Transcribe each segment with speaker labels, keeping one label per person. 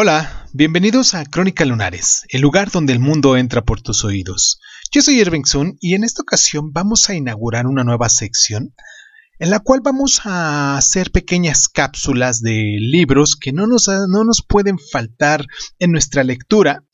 Speaker 1: Hola, bienvenidos a Crónica Lunares, el lugar donde el mundo entra por tus oídos. Yo soy Irving Sun y en esta ocasión vamos a inaugurar una nueva sección en la cual vamos a hacer pequeñas cápsulas de libros que no nos, no nos pueden faltar en nuestra lectura.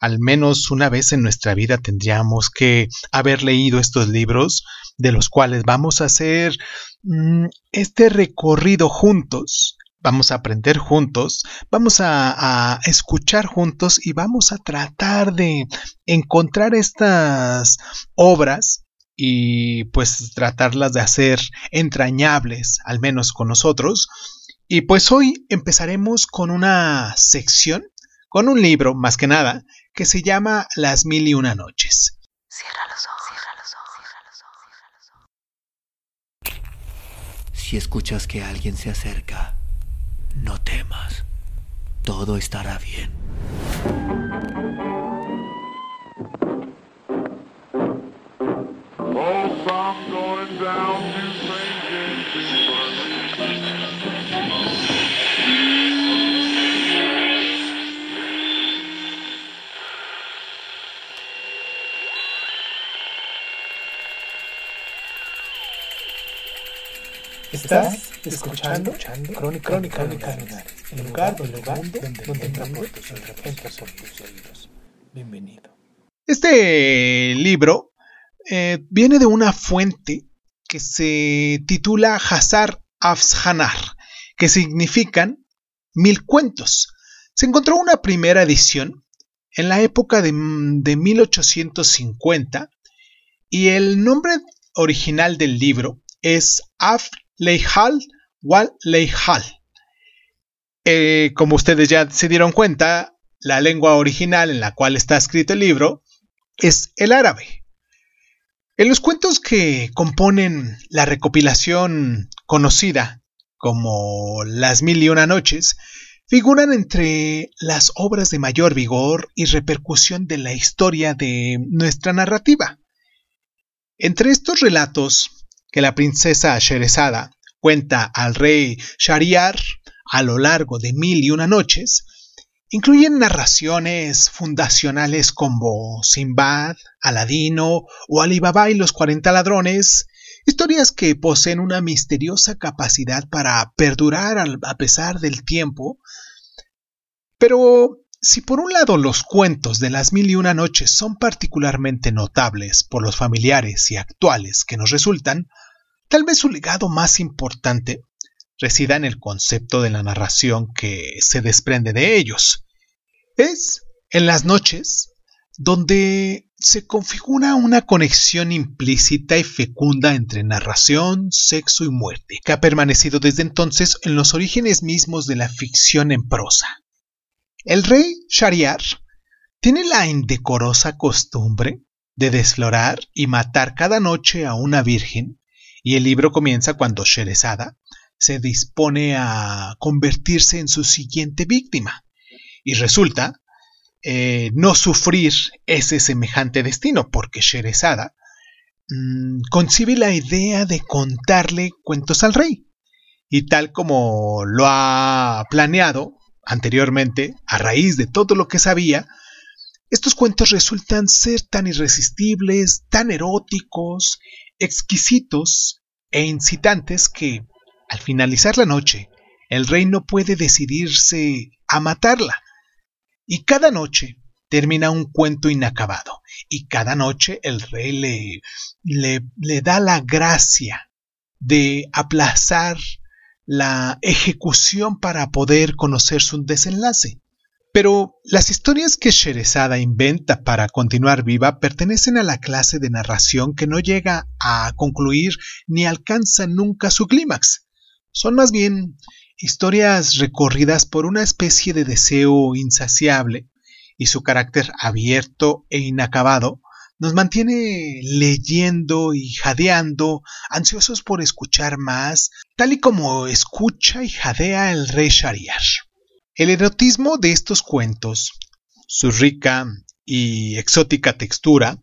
Speaker 1: Al menos una vez en nuestra vida tendríamos que haber leído estos libros de los cuales vamos a hacer mm, este recorrido juntos vamos a aprender juntos, vamos a, escuchar juntos y vamos a tratar de encontrar estas obras y pues tratarlas de hacer entrañables, al menos con nosotros. Y pues hoy empezaremos con una sección, con un libro más que nada, que se llama Las Mil y Una Noches. Cierra los ojos, cierra los ojos,
Speaker 2: cierra los ojos. Si escuchas que alguien se acerca, todo estará bien.
Speaker 3: Estás escuchando, escuchando Crónica, Crónica, Crónica el lugar, donde, lugar donde, donde, por tus oídos. Bienvenido.
Speaker 1: Este libro eh, viene de una fuente que se titula Hazar Afshanar, que significan mil cuentos. Se encontró una primera edición en la época de, de 1850 y el nombre original del libro es Af Leihal Wal Leihal. Eh, como ustedes ya se dieron cuenta, la lengua original en la cual está escrito el libro es el árabe. En los cuentos que componen la recopilación conocida como Las Mil y Una Noches, figuran entre las obras de mayor vigor y repercusión de la historia de nuestra narrativa. Entre estos relatos que la princesa Sherezada cuenta al rey Shariar a lo largo de mil y una noches, incluyen narraciones fundacionales como Simbad, Aladino o Alibaba y los 40 ladrones, historias que poseen una misteriosa capacidad para perdurar a pesar del tiempo. Pero si por un lado los cuentos de las mil y una noches son particularmente notables por los familiares y actuales que nos resultan, Tal vez su legado más importante resida en el concepto de la narración que se desprende de ellos. Es en las noches donde se configura una conexión implícita y fecunda entre narración, sexo y muerte, que ha permanecido desde entonces en los orígenes mismos de la ficción en prosa. El rey Shariar tiene la indecorosa costumbre de desflorar y matar cada noche a una virgen y el libro comienza cuando Sherezada se dispone a convertirse en su siguiente víctima. Y resulta eh, no sufrir ese semejante destino, porque Sherezada mm, concibe la idea de contarle cuentos al rey. Y tal como lo ha planeado anteriormente, a raíz de todo lo que sabía, estos cuentos resultan ser tan irresistibles, tan eróticos, exquisitos e incitantes que, al finalizar la noche, el rey no puede decidirse a matarla. Y cada noche termina un cuento inacabado, y cada noche el rey le, le, le da la gracia de aplazar la ejecución para poder conocer su desenlace. Pero las historias que Sherezada inventa para continuar viva pertenecen a la clase de narración que no llega a concluir ni alcanza nunca su clímax. Son más bien historias recorridas por una especie de deseo insaciable y su carácter abierto e inacabado nos mantiene leyendo y jadeando, ansiosos por escuchar más, tal y como escucha y jadea el rey Shariar. El erotismo de estos cuentos, su rica y exótica textura,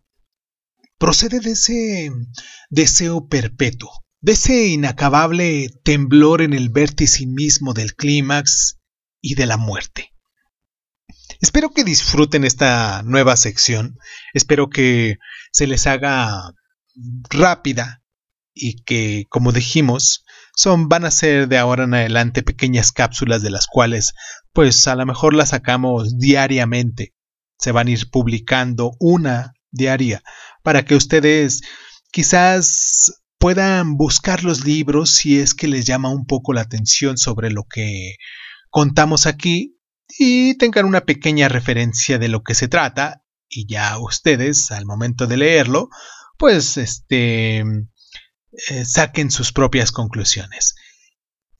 Speaker 1: procede de ese deseo perpetuo, de ese inacabable temblor en el vértice mismo del clímax y de la muerte. Espero que disfruten esta nueva sección. Espero que se les haga rápida y que, como dijimos, son van a ser de ahora en adelante pequeñas cápsulas de las cuales pues a lo mejor las sacamos diariamente. Se van a ir publicando una diaria para que ustedes quizás puedan buscar los libros si es que les llama un poco la atención sobre lo que contamos aquí y tengan una pequeña referencia de lo que se trata y ya ustedes al momento de leerlo pues este eh, saquen sus propias conclusiones.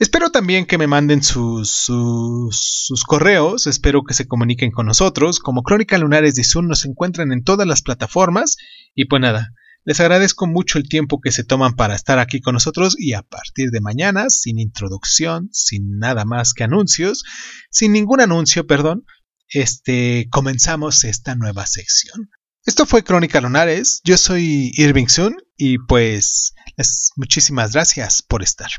Speaker 1: Espero también que me manden sus, sus, sus, correos, espero que se comuniquen con nosotros. Como Crónica Lunares de Zoom nos encuentran en todas las plataformas. Y pues nada, les agradezco mucho el tiempo que se toman para estar aquí con nosotros y a partir de mañana, sin introducción, sin nada más que anuncios, sin ningún anuncio, perdón, este, comenzamos esta nueva sección. Esto fue Crónica Lunares, yo soy Irving Sun y pues muchísimas gracias por estar.